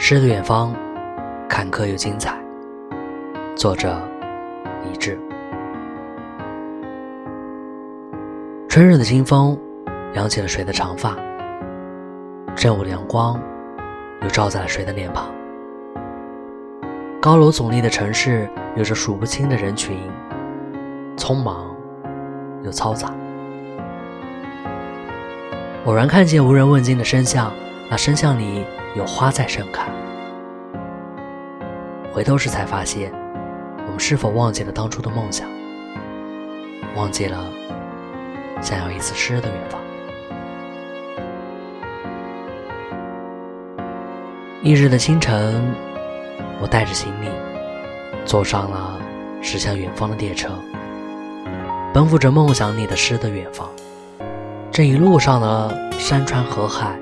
诗的远方，坎坷又精彩。作者：李志。春日的清风扬起了谁的长发？正午的阳光又照在了谁的脸庞？高楼耸立的城市，有着数不清的人群，匆忙又嘈杂。偶然看见无人问津的深巷，那深巷里有花在盛开。回头时才发现，我们是否忘记了当初的梦想？忘记了想要一次诗的远方。翌日的清晨。我带着行李，坐上了驶向远方的列车，奔赴着梦想里的诗的远方。这一路上的山川河海，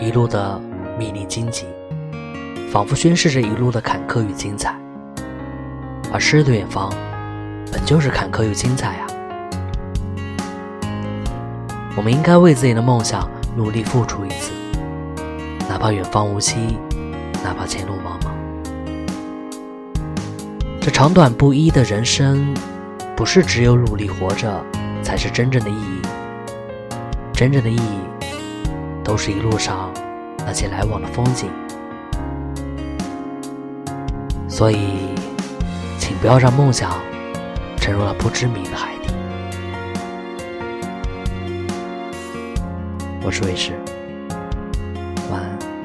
一路的密林荆棘，仿佛宣示着一路的坎坷与精彩。而诗的远方，本就是坎坷又精彩啊！我们应该为自己的梦想努力付出一次，哪怕远方无期，哪怕前路茫茫。这长短不一的人生，不是只有努力活着才是真正的意义。真正的意义，都是一路上那些来往的风景。所以，请不要让梦想沉入了不知名的海底。我是魏迟，晚安。